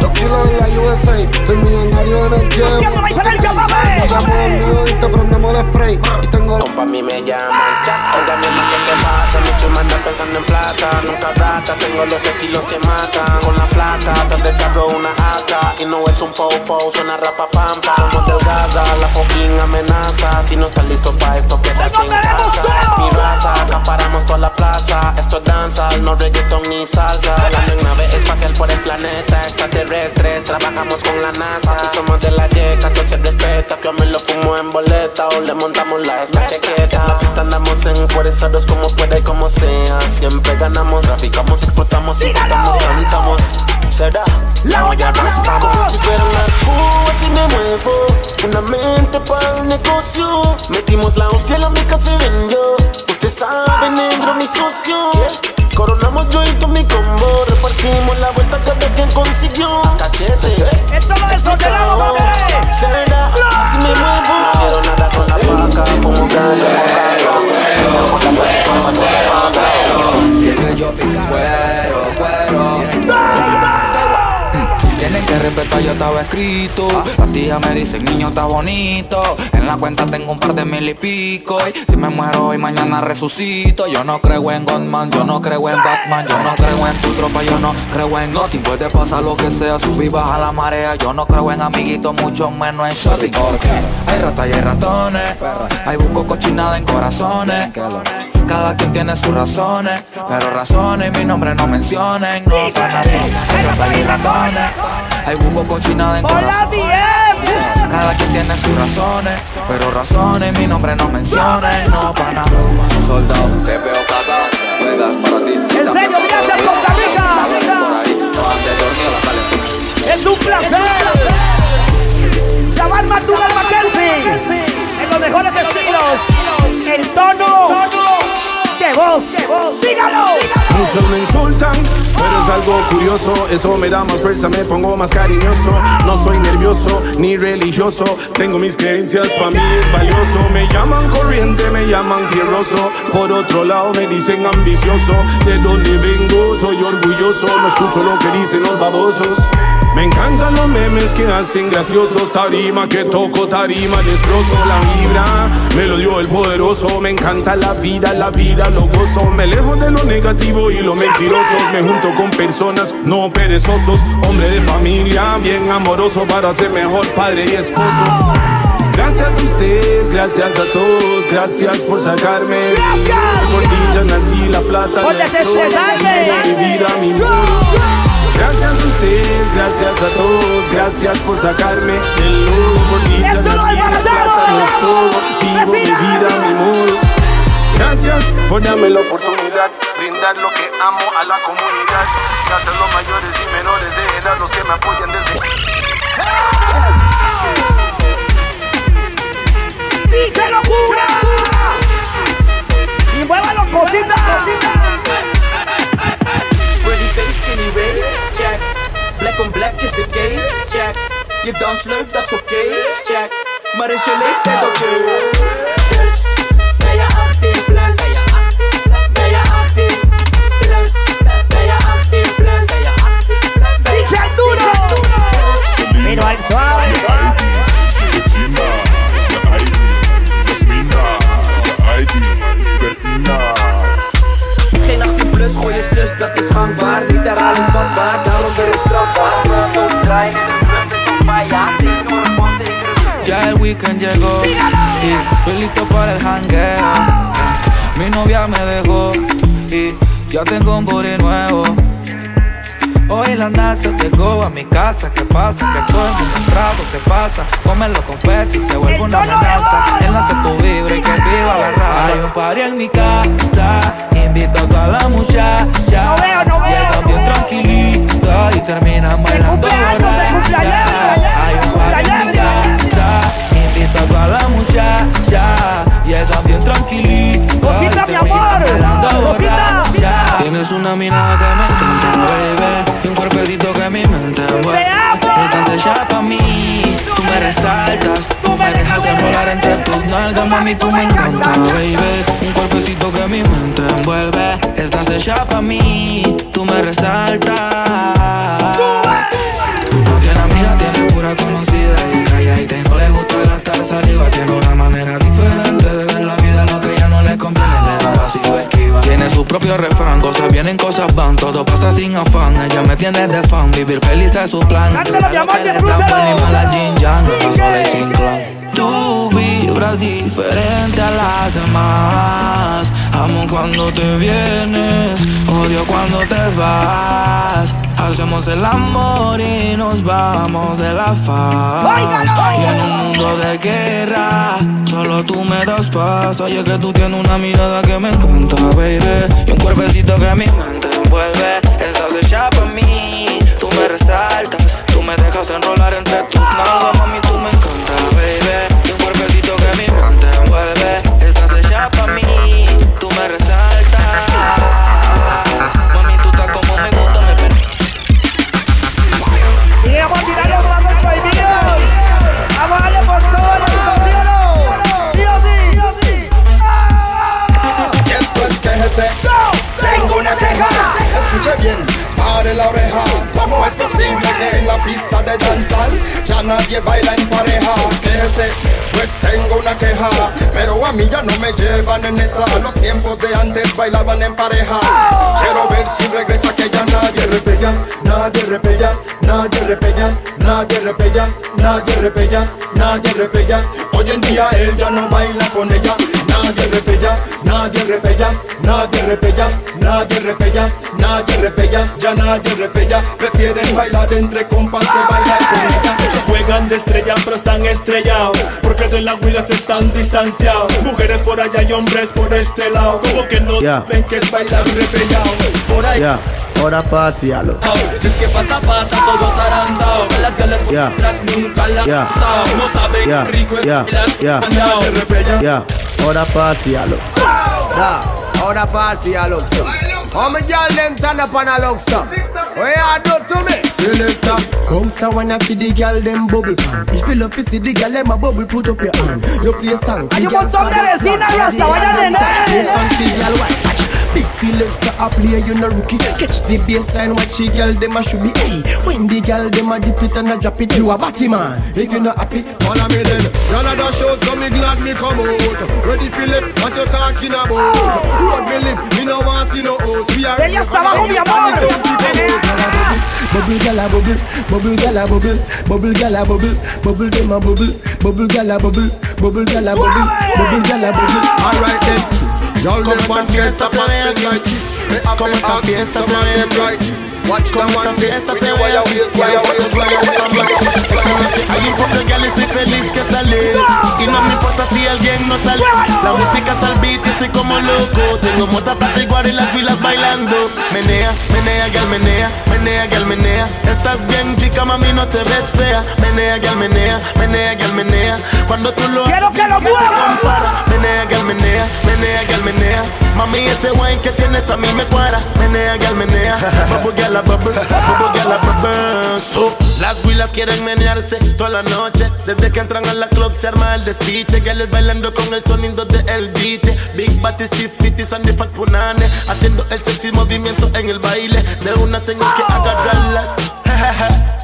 Los kilos en la USA, estoy millonario en el gym. Haciendo la diferencia, papi. Y te prendemos el spray. Y tengo la Pa' mí me llaman Oiga mi hermano, ¿qué te pasa? Mi chuma anda pensando en plata Nunca rata, tengo los estilos que matan Con la flaca, donde carro una AK Y no es un po-po, suena rapa pampa. Somos delgadas, la fucking amenaza. Si no estás listo pa' esto, quédate en casa Mi raza, acaparamos toda la plaza. Esto es danza, no reggaeton ni salsa. Volando en nave espacial por el planeta Trabajamos con la NASA. Y somos de la yeca, eso se respeta Que a mí lo fumo en boleta O le montamos la estaqueta La pista andamos enfuerzados como pueda y como sea. Siempre ganamos, traficamos, explotamos, importamos, cantamos Será, La olla raspamos Si fuera una cuba si me muevo. Una mente para el negocio. Metimos la hostia, la mica se vendió Usted sabe, negro, mi socio carta ya estaba escrito. Las tías me dicen, niño, está bonito. En la cuenta tengo un par de mil y pico. Y si me muero hoy, mañana resucito. Yo no creo en Godman, yo no creo en Batman. Yo no creo en tu tropa, yo no creo en nothing. Puede pasar lo que sea, subir baja la marea. Yo no creo en amiguitos, mucho menos en shopping. Porque hay ratas y hay ratones. Hay busco cochinada en corazones. Cada quien tiene sus razones, pero razones mi nombre no mencionen. Hay ratas y ratones. Hay cochinada en corazones. Cada quien tiene sus razones, pero razones mi nombre no mencionen. No para nada. Soldado, te veo cagado. Juegas para ti. En serio, gracias Costa Rica. Es un placer. Llamar Martugal Mackenzie. En los mejores estilos. El tono Muchos me insultan, pero es algo curioso. Eso me da más fuerza, me pongo más cariñoso. No soy nervioso ni religioso. Tengo mis creencias, para mí es valioso. Me llaman corriente, me llaman fierroso. Por otro lado, me dicen ambicioso. De donde vengo, soy orgulloso. No escucho lo que dicen los babosos. Me encantan los memes que hacen graciosos. Tarima que toco, tarima destrozo. La vibra me lo dio el poderoso. Me encanta la vida, la vida lo gozo. Me alejo de lo negativo y lo mentiroso. Me junto con personas no perezosos. Hombre de familia, bien amoroso para ser mejor padre y esposo. Gracias a ustedes, gracias a todos, gracias por sacarme. Gracias. Por dicha nací la plata. Por desestresarme. Mi vida, mi mundo. Gracias a ustedes, gracias a todos, gracias por sacarme del lodo. Por dicha ¡Esto no nací es la para plata, no es todo. Vivo mi vida, mi modo. Gracias por darme la oportunidad, brindar lo que amo a la comunidad. Gracias a los mayores y menores de edad, los que me apoyan desde. ¡Dice locura! Y muévalo, cosita. Black on black is the case, check. Je dans leuk, dat is oké, check. Maar is je leeftijd oké? Dus ben je 18 plus? Ben je 18 plus? Ben je 18 plus? ¡Dije al duro! Pero al suave. Zus, dat is gangbaar. Niet herhaling vatbaar, daarom weer is strafbaar. Stoot draaien in de club is on fire. Zeker een man, zeker een Ya el weekend llegó y estoy listo para el jangueo. Mi novia me dejó y ya tengo un booty nuevo. Hoy la NASA llegó a mi casa. ¿Qué pasa? Que todo el mundo en trago se pasa. Come los confetis, se vuelve una amenaza. Enlace tu vibra y que viva la raza. Hay un party en mi casa. Invito a la muchacha. No veo, no veo, no bien veo. tranquilitas y terminan bailando. cumpleaños, de borracha. cumpleaños, Hay un party en mi casa. Invito a toda la muchacha. Llegan bien tranquilitas. Cosita, y mi amor. terminan bailando Cosita, borracha. Tienes una mirada que me encanta, baby. Y un cuerpecito que mi mente envuelve. Estás hecha pa' mí. Tú me resaltas. Tú me dejas enrolar entre tus nalgas, mami. Tú me encanta, baby. Un cuerpecito que mi mente envuelve. Estás hecha pa' mí. Tú me resaltas. Tiene de fan, vivir feliz es su plan. Cántalo, mi amor, disfrútalo. Tú vibras diferente a las demás. Amo cuando te vienes, odio cuando te vas. Hacemos el amor y nos vamos de la faz. Y en un mundo de guerra, solo tú me das paz. Oye, que tú tienes una mirada que me encanta, baby. Y un cuerpecito que mi mente envuelve. Me dejas enrolar entre tus nalgas, mami, tú me encanta, baby. Y un cuerpecito que mi mente envuelve. Estás hecha para mí, tú me resaltas. Mami, tú estás como me gusta, me Y vamos a tirar los brazos prohibidos. Vamos a darle por todo, ¿sí o no? ¿Sí o sí? ¿Sí o sí? Y esto es que se Tengo una queja Escuche bien, pare la oreja Es posible que en la pista de danzar ya nadie baila en pareja. Ese, pues tengo una queja, pero a mí ya no me llevan en esa. Los tiempos de antes bailaban en pareja. Quiero ver si regresa que ya nadie repella, nadie repella, nadie repella, nadie repella, nadie repella, nadie repella. Hoy en día él ya no baila con ella, nadie repella, nadie repella, nadie repella, nadie repella, nadie repella, ya nadie repella. Prefieren bailar entre compas que bailar con ella. Juegan de estrella pero están estrellados Porque de las huilas están distanciados Mujeres por allá y hombres por este lado Como que no Yeah. ven que es bailar repellado Por ahí Yeah, ahora party, alo. Es que pasa, pasa todo tarantao Las galas Yeah. nunca la Yeah. No saben Yeah, rico es yeah, bailar yeah, Other party a look so. Nah, other party a look so. How me girl them turn up and a look so. What you do to me? Select Come so when I feed the gyal dem bubble pan. If you love to see the gyal dem a bubble, put up your hand. You play a song. And you want some there? See na rasta? Why you doing that? Play some for girl white. Big selector a play, you no rookie. Catch the baseline, watch the girl them a should be. Hey, when the girl them a dip it and a drop it, you a batty man. If you not happy, follow me then. Y'all a dash out, so me glad me come out. Ready Philip, what you talking about? Road me live, me no want see no host. We are Ella está abajo, mi amor. Bubble gala bubble, bubble gala bubble, bubble gala bubble, bubble dem a bubble, bubble gala bubble, bubble gala bubble, bubble gala bubble. Alright then, Y'all never fiesta, fiesta, fiesta, fiesta, fiesta, fiesta, fiesta, fiesta, fiesta, fiesta, fiesta, fiesta, esta fiesta se ve Esta noche hay un poco de estoy feliz que salí. Y no me importa si alguien no sale. La música está al beat y estoy como loco. Tengo mota, plata y guaro y las pilas bailando. Menea, menea, gal, menea Menea, gal, menea. Estás bien chica, mami, no te ves fea. Menea, gal, menea Menea, gal, menea. Cuando tú lo Quiero que lo nadie te mueva. compara. Menea, gal, menea Menea, gal, menea Mami, ese wine que tienes a mí me cuadra. Menea, gal, menea. Bubble, gal, la bubble Bubble, gal, la bubble So, Las huilas quieren menearse toda la noche. Desde que entran a la club se arma el despiche. Les bailando con el sonido de el beat. Big Batty, Stiff Titties and the Fat Punane. Haciendo el sexy movimiento en el baile. De una tengo que agarrarlas.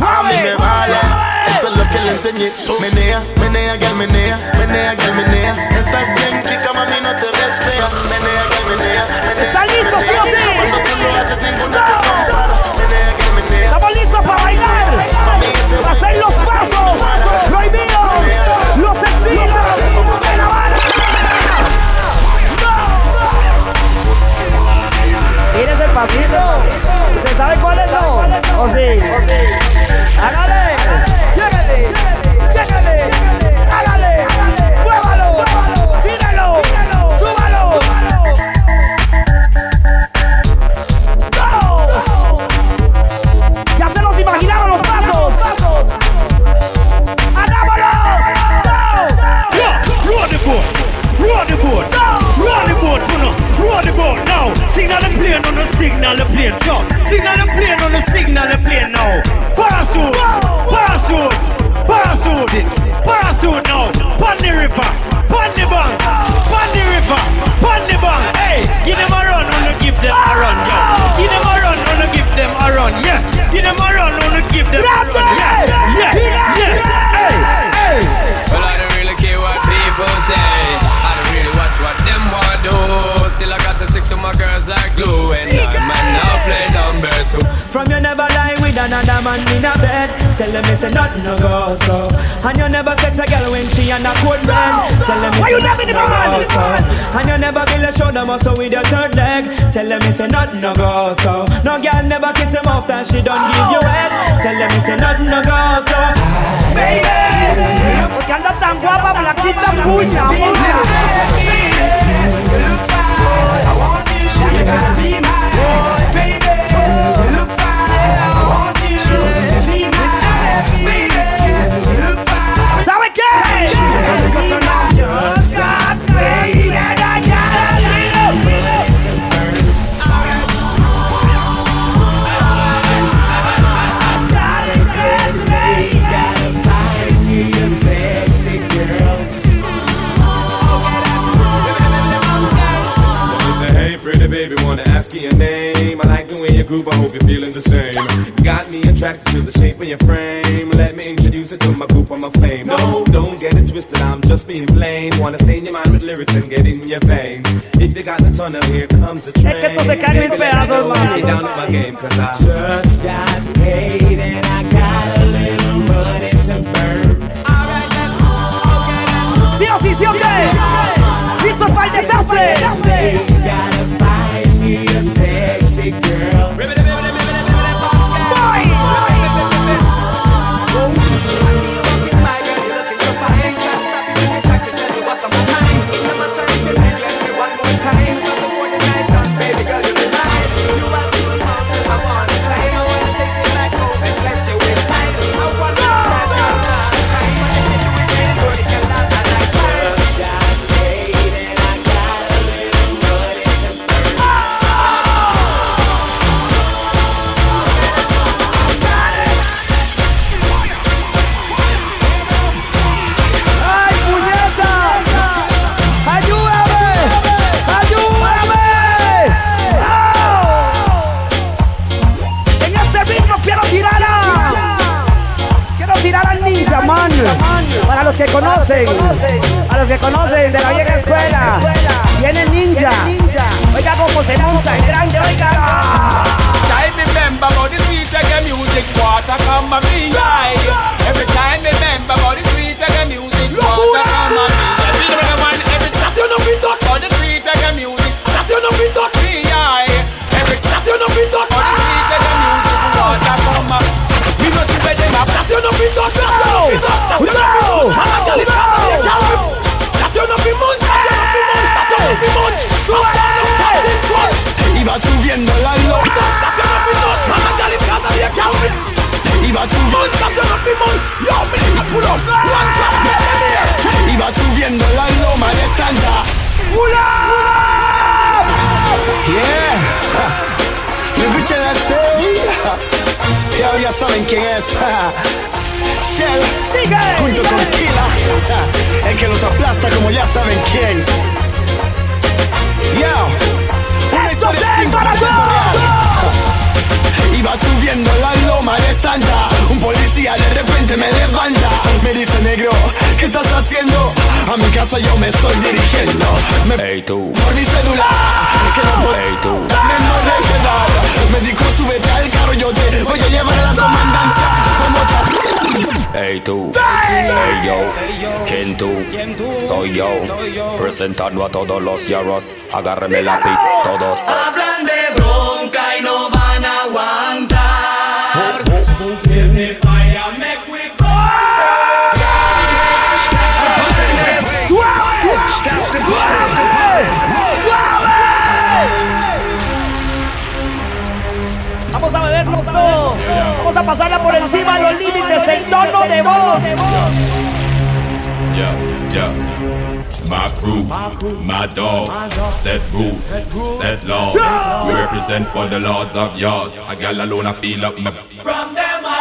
A mí me vale Eso es lo que le enseñé So, Menea, menea, gal, menea Menea, gal, menea Estás bien chica, mami, no te ves fea Menea, gal, menea menea, ¿Están listos, sí o sí? Cuando tú lo haces, ninguna te compara Menea, gal, menea Estamos listos para bailar. Para hacer los pasos prohibidos. Los estilos de la banda. ¿Tienes el pasito? ¿Usted sabe cuál es no? ¿O sí? ¡Hágale! Signal the plane the signal the plane, on the signal the plane now. Parachute, Pon the river, pon the bank, pon the river, pon the bank. Hey, give them a run, wanna give them a run, yo. Give them a run, wanna give them a run, yeah. Give them a run, wanna give them a run, yeah, yeah, yeah. Hey, hey. Well, I don't really care what people say. I don't really watch what them want do. Still, I got to stick to my girls like glue. And I might now play number two. From you never lie with another man in a bed. Tell them it's a nothing no go so. And you never sex a girl when she on a cold bed. Tell them Why it's you a never nothing the no man? go so. And you never build a shoulder muscle with your third leg. Tell them it's a nothing no go so. No girl never kiss him off that she don't give you head. Tell them it's a nothing no go so. Baby, porque anda tan guapa, blanquita, puña, ¿Sabe qué? Sexy girl. Hey baby, wanna ask you your name? I like the way you groove, I hope you're feeling the same. Got me attracted to the shape of your frame. Let me introduce it to my group, I'm a fame. No, don't get it twisted, I'm just being plain. Wanna stain your mind with lyrics and get in your veins. If you got the tunnel, here comes the train. Es que esto se cae en pedazos, down to my game, cause I just got paid a me. Every time remember about the sweet reggae music, water come a me eye. Every reggae every that you know we touch for the sweet reggae music, that you know we touch me. Every that you know we touch for the sweet reggae music, water come a me know see where them that you know we touch, that you know we touch, that you know we touch. And I tell it, that you know we touch. That you know we munch, that you know we munch, that you know we munch. So I know that it crunch. Iba subiendo la loma Iba subiendo Iba subiendo la loma de Santa Yeah. Maybe shall I say Ya, ya saben quién es. Shell Junto con Kila. El que los aplasta como ya saben quién. Yo. Una historia 100% real Iba subiendo la loma de Santa. Un policía de repente me levanta. Me dice negro, ¿qué estás haciendo? A mi casa yo me estoy dirigiendo. Me Ey tú, Por mi celular que no puedo ey tú, Dame no de quedar. Me dijo súbete al carro yo te voy a llevar a la comandancia. Vamos a ey tú, ey yo, ¿quién tú? Soy yo, presentando a todos los yarros, agárreme la pit, todos. Hablan de Vamos a bebernos todos. Vamos a pasarla por encima de los límites, tono de voz. Yeah, yeah. My crew, my dogs, set rules, set laws. We represent for the lords of yards. A gal alone, I feel up my. From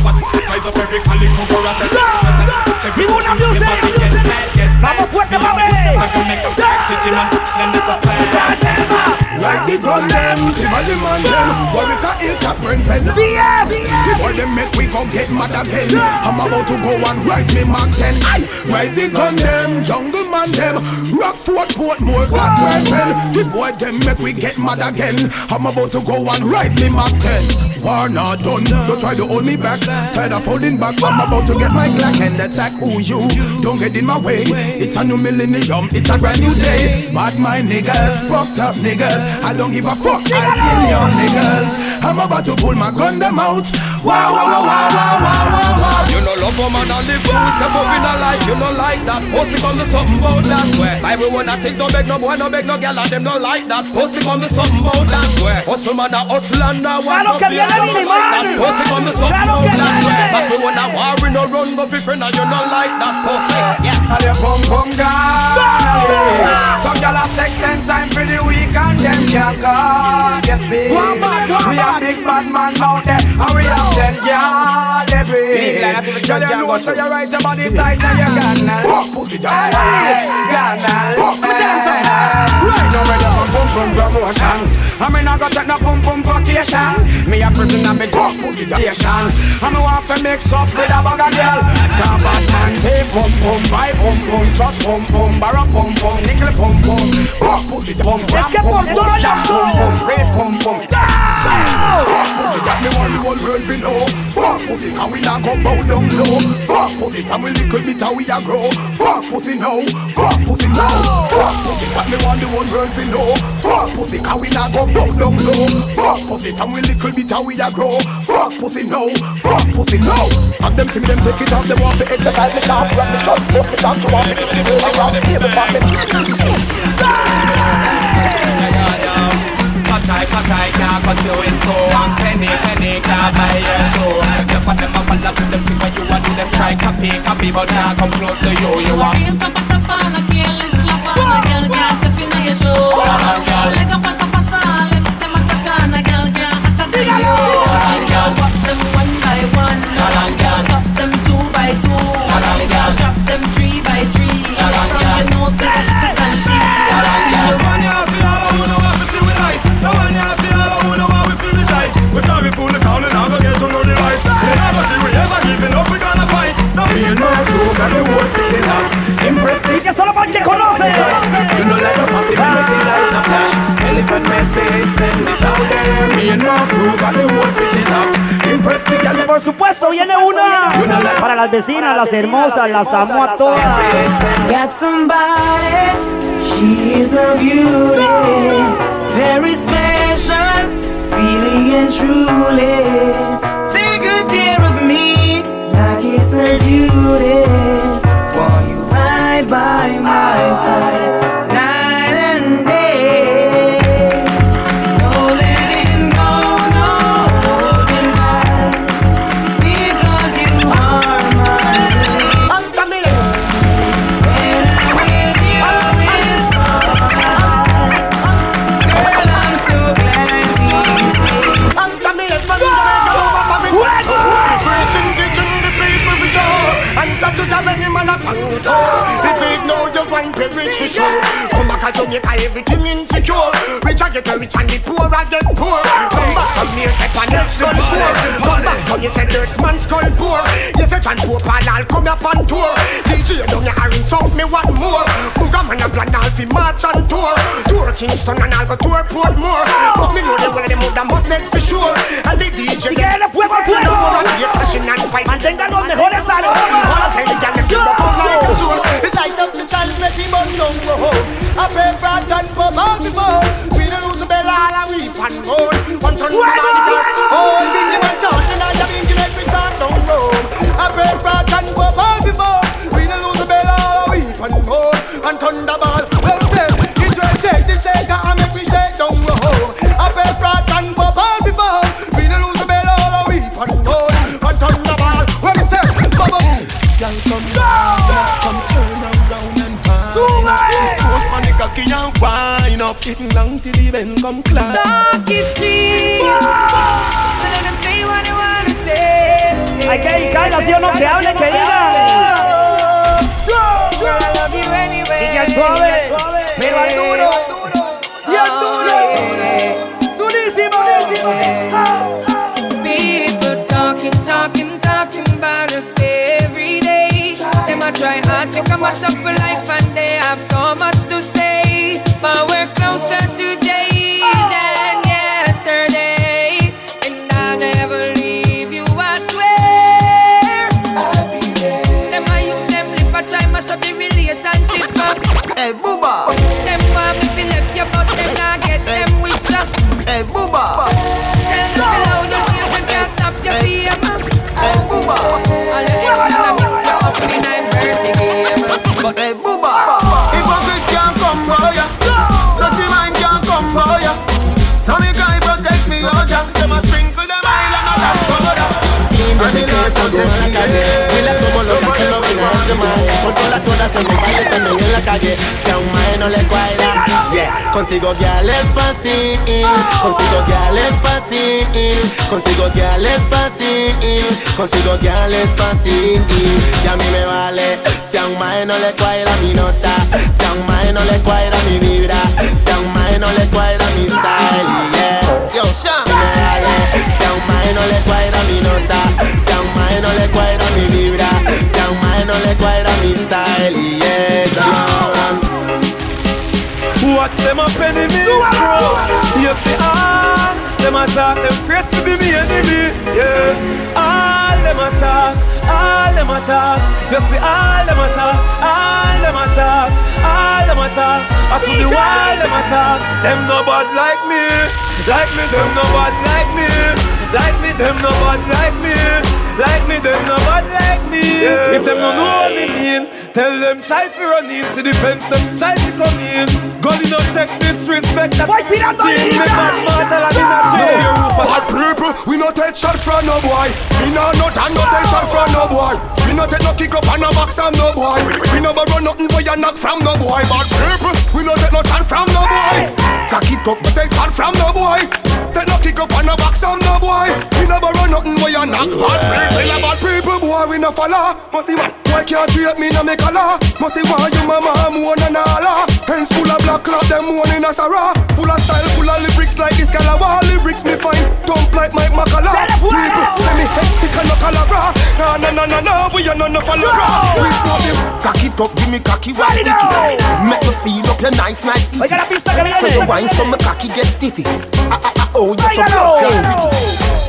Rise up every pen BF Before them make we get mad again I'm about to go and write me Mark 10 Aye, write it them Jungle man Rockford, Portmore, pen The boy them make we get mad again I'm about to go and write me Mark 10 War not done, don't try to hold me back. Tired of holding back, I'm about to get my Glock and attack. Who you, don't get in my way. It's a new millennium, it's a brand new day. Bad mind niggas, fucked up niggas I don't give a fuck, I kill your niggas. I'm about to pull my gun them out Wow, wow, wow, wow, wow, wow, wow, wow. You know love woman and live true. Step up in a life, you know like that. Pussy come to something about that way. Everyone I think don't beg no boy, no beg no girl, and them don't like that. Pussy come to something about that way. Hustle man, a hustle and a want to be viene something mi like that. man. Pussy come to something about that way. But we wanna war, we no run, go fi friend, and you don't like that pussy. Yeah. And the pum pum girl Some gyal have sex ten times for the week and them can't go Yes, big We have big bad man out there And we have Tell you know so you right your body tight Right now we a promotion I got take no boom boom vacation Me a prison and me go pussy station And me want to mix up with a bag of girl Car bad man take boom boom Buy boom boom Trust boom boom borrow boom boom Nickel boom boom Pussy jam Boom boom Boom boom Red boom boom Yeah pussy that me the whole world know Fuck pussy cause we not go bow down low Fuck pussy from we little bit how we a grow Fuck pussy now Fuck pussy now Fuck pussy that me want the whole world know Fuck pussy cause we not go bow down low Fuck pussy from we little bit how we a grow Fuck pussy now Fuck pussy now And them me them take it off They want to exercise me can't me shot Pussy can't you want me to be so around the table for me I'm I, can't put you in toe And penny, penny, can't buy your soul Them for them a follow to them see what you them try. Copy, copy But can't come close to you, you are. Real careless girl can't step in your a locked Impress Y que solo porque conoce. You know a fussy when we see light a flash Elephant message, send this out there Me and my crew got the whole city locked Impress the girl Por supuesto, viene una para las vecinas, las hermosas, las amo a todas. Got somebody, she's a beauty, very special, really and truly. Take good care of me, like it's her duty. by my side. Want to reach for sure Come back to Jamaica, everything insecure. Rich I get rich and the poor I get poor. Come back from here, take one next skull poor Come back from you say dirt man skull poor. You say John Pope and I'll come up on tour. DJ down your rinse out me one more. Booga man a plan all fi march and tour. Tour Kingston and I'll go tour Portmore But me know the one of them woulda must next for sure. And the DJ Y que le fuego al fuego. Mantenga los mejores aromas. Why yo no me hable que calle Si a un mae no le cuadra. Yeah, consigo guiales fácil Consigo guiales fácil Consigo guiales fácil Consigo guiales fácil. Y a mí me vale Si a un mae no le cuadra mi nota Si a un mae no le cuadra mi vibra Si a un mae no le cuadra mi style Yeah. Yo, Sean. me vale Si a un mae no le cuadra mi nota Si a un mae no le cuadra mi vibra Si a un mae no le cuadra mi style Yeah, them up enemy bro. You see all them attack Them afraid to be me enemy. Yeah. All them attack All them attack. You see all them attack All them attack All them attack. I to the wall them attack. Them no bad like me. Like me them no bad like me. Like me them no bad like me Like me them no bad like me If them no know what me mean Tell them try to run in to defense them try to come in God you not take disrespect that Why did I do Change it? me bad mortal and in a change your roof Bad people, we no take shot from no boy. We no no and no take shot from no boy. We no take no kick up on no box from no boy. We no borrow nothing for you knock from no boy. Bad people, we no take no shot from no boy. Cock it up, but take shot from no boy. Take no kick up on no box from no boy. We no borrow nothing for you knock. Bad people, a bad people, boy, we no follow. Must see man, boy can't treat me no me color. Must see why you mama moan and all. Hands full of black cloth, them moan in a sarah. Full of style, full of lyrics like this Calabar lyrics me find Dump like Mike Macala People say me head sick and no calara Nah, nah, nah, nah, nah, we are none of a lara We smoke them Cock it up, give me cocky one Ready now. Make me feel up your nice, nice stiffy. Oiga la pista que So viene. you wine so me cocky get stiffy. Ah, ah, ah, oh, you're so Óigalo. broke girl.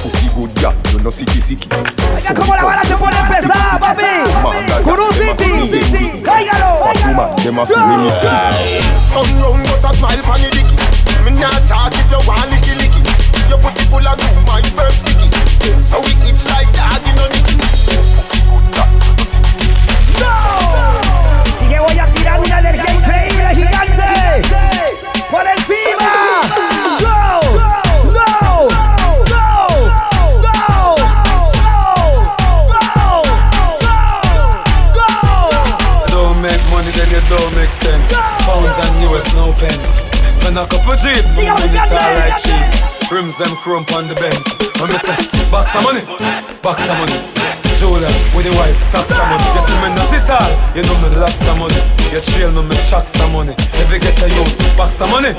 Pussy good girl, you no sicky sicky. Oiga cómo la bala se pone pesada, papi. Guru City. Cáigalo. Woman, them a feel me sicky Come round, bust a smile pon your dicky. Me not talk if you want licky licky. Your pussy full of goo, my sperm sticky. So we itch like dog voy a tirar una energía increíble, gigante. Por encima. Go. Go. Go. Go. Go. Go. Don't make money then it don't make sense Pounds and US no pence Spend a couple G's, but Yeah, we we it got all that, like cheese Rims them crump on the Benz And me say, box of money, box of money Julia with the white socks of money You see me not it all, you know me lots of money You trail me, me chuck some money If you get a youth, box some money,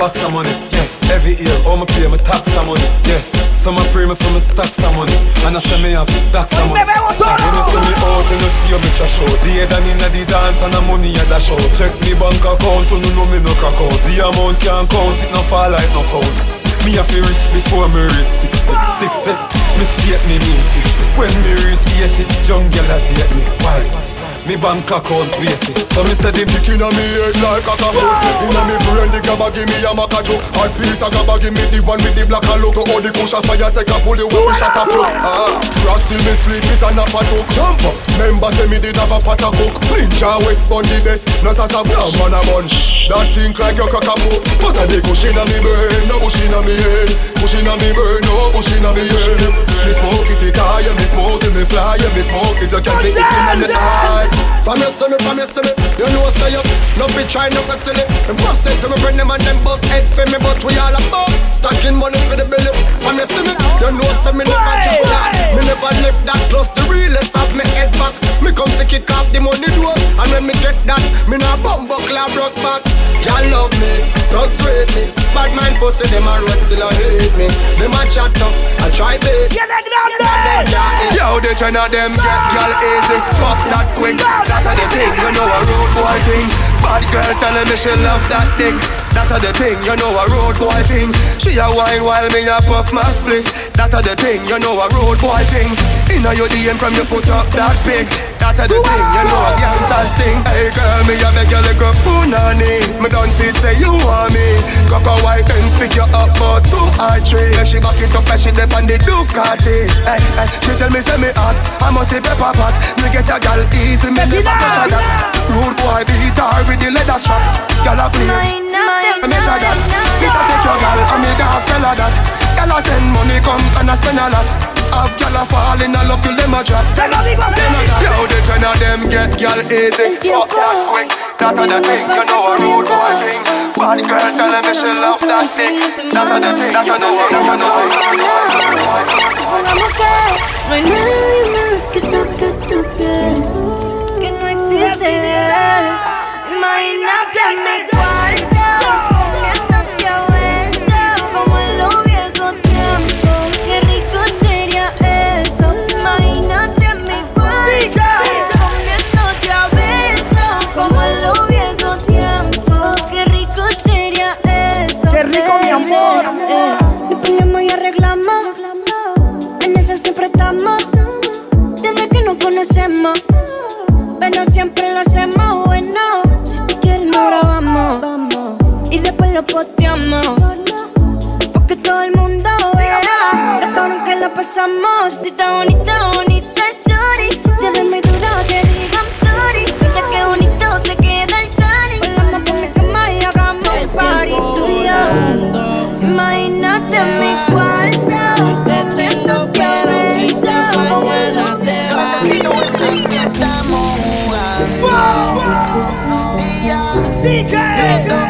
box some money Yeah, every year, all me pay me tax some money Yes, some a pray me for me stacks of money And I say me have tax of money me veo todo. When you see me out, you know see you me trash out The head and inna the dance and the money a dash out Check me bank account, you know me no crack out The amount can't count, it no fall like no fouls me a fi rich before me reach 60 60 Me state me mean 50 When me reach 80 Jungle a date me. Why? Me bank account weighty So me say the Dick inna me head like a cock. Inna me brain the gabba give me a macajo Hot piece of gabba give me the one with the black and logo. All the kush a fire take a pull the one we shot a plug Ah, cross till me sleep is a nap a talk Jump up, member say me did have a pot a cook Ninja West on the best, no sasa bush man a bunch That think like your cock a poke But a the kush inna me brain, no bush inna me head. Bush inna me brain, no bush inna me head. Me smoke it, it high, me smoke it, me fly Me smoke it, you can see it inna me eye From your son, from your son, you know say up No fit try, no go silly Them bust it to me friend them and them bust head for me But we all about Stacking money for the belly From your son, you know say me never jump that Me never left that close The realest of me head back. Me come to kick off the money door And when me get that Me nah bumbo clap rock back. Y'all love me, thugs rate me. Bad mind pussy, them a road still a hate me. Them a chat tough, I try bait. Get that down there. Yo, the ten of them get girl easy. Fuck that quick, that a the thing You know a road boy thing. Bad girl telling me she love that thing. That a the thing, you know a road boy thing. She a wine while me a puff my split. That a the thing, you know a road boy thing Inna your DM from you put up that big. That a the thing, you know youngsters thing. Hey girl, me a beg your little punani. Me don't see it, say you want me. Cock a white and pick you up for two or three. Then she back it up and she dip on the Ducati. Hey, hey, she tell me say me hot, I must say pepper pot. Me get a gal easy, me never touch that. Rude boy beat her with the leather strap. Gal a play, me measure that. This a take your gal, I'm a dog fella that. Gal a send money come and I spend a lot me dog in a love till them a drop. Se lo digo así. Yo, the ten of them get girl easy. Fuck that quick. That a the thing, you know a rude boy thing. Bad girl telling me she love that thing. That a the thing, that you know, that you know. No hay nadie más que toque tu piel, que no existe verdad. Imagínate mi cuarto, conocemos. Pero siempre lo hacemos bueno. Si tú quieres, nos grabamos. Y después lo posteamos. Porque todo el mundo vea. Lo cabrón que la pasamos. Si está bonita, bonita, sorry. Si te doy muy duro, te digo I'm sorry. Mira qué bonito te queda el tanning. Volvamos por mi cama y hagamos el party tú y yo. Imagínate mi cuarto. Miguel.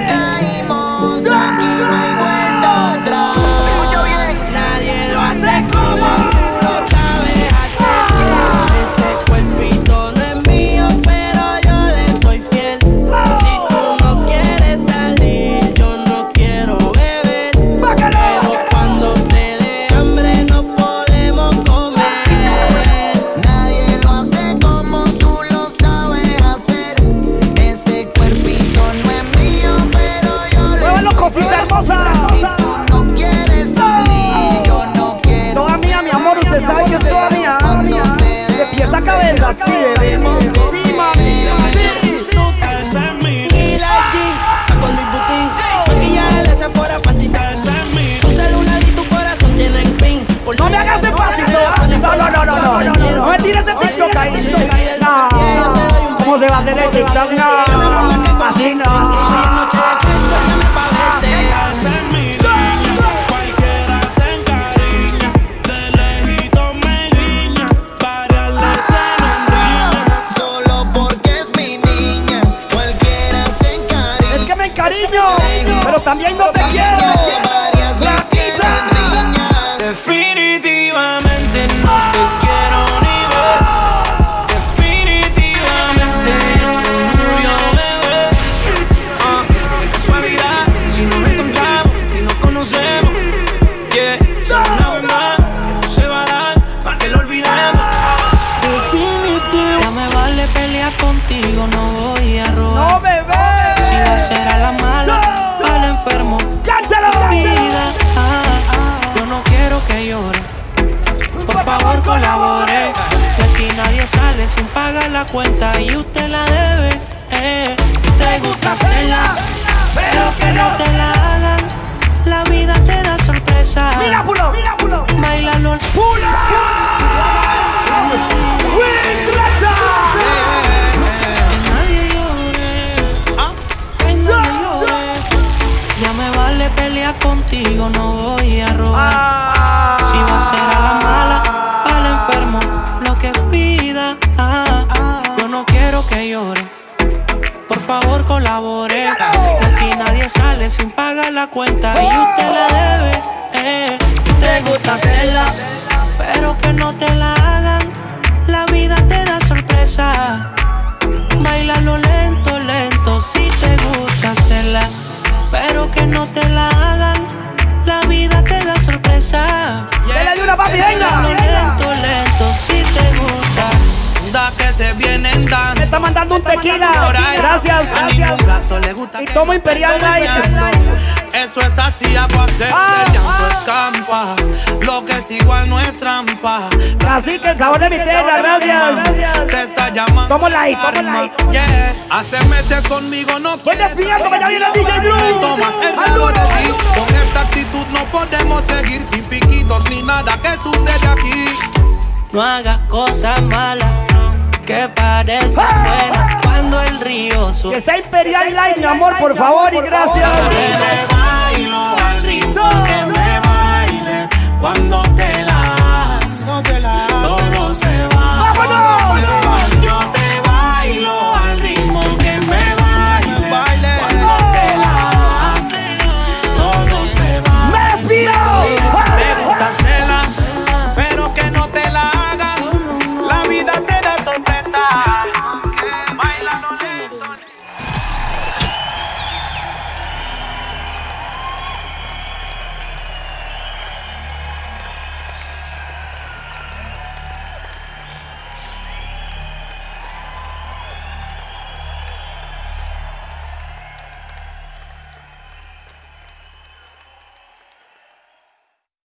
Contigo No voy a robar. Si va a ser a la mala Al enfermo Lo que pida. Ah, Yo no quiero que llore. Por favor colabore. Aquí nadie sale sin pagar la cuenta. Y usted la debe eh. Te gusta hacerla Pero que no te la hagan. La vida te da sorpresa. Bailalo lento, lento Pero que no te la hagan La vida te da sorpresa Dele de una papi, venga. Me está mandando un tequila. Gracias, A ningún gracias. gato le gusta Y tomo Imperial Light. Eso es así, agua se Ah, el llanto ah. escampa. Lo que es igual no es trampa. Así que el sabor de mi tierra, gracias. Te está llamando. Tomo light, tomo light. Yeah. Hace meses conmigo no Voy despidiendo ya viene el DJ Drew. Tomas el duro. Con esta actitud no podemos seguir sin piquitos ni nada que sucede aquí. No hagas cosas malas que parece ¡Ah! buena cuando el río sube. Que está Imperial Live, mi amor, por favor, y gracias. Que bailo al ritmo que me bailes cuando te la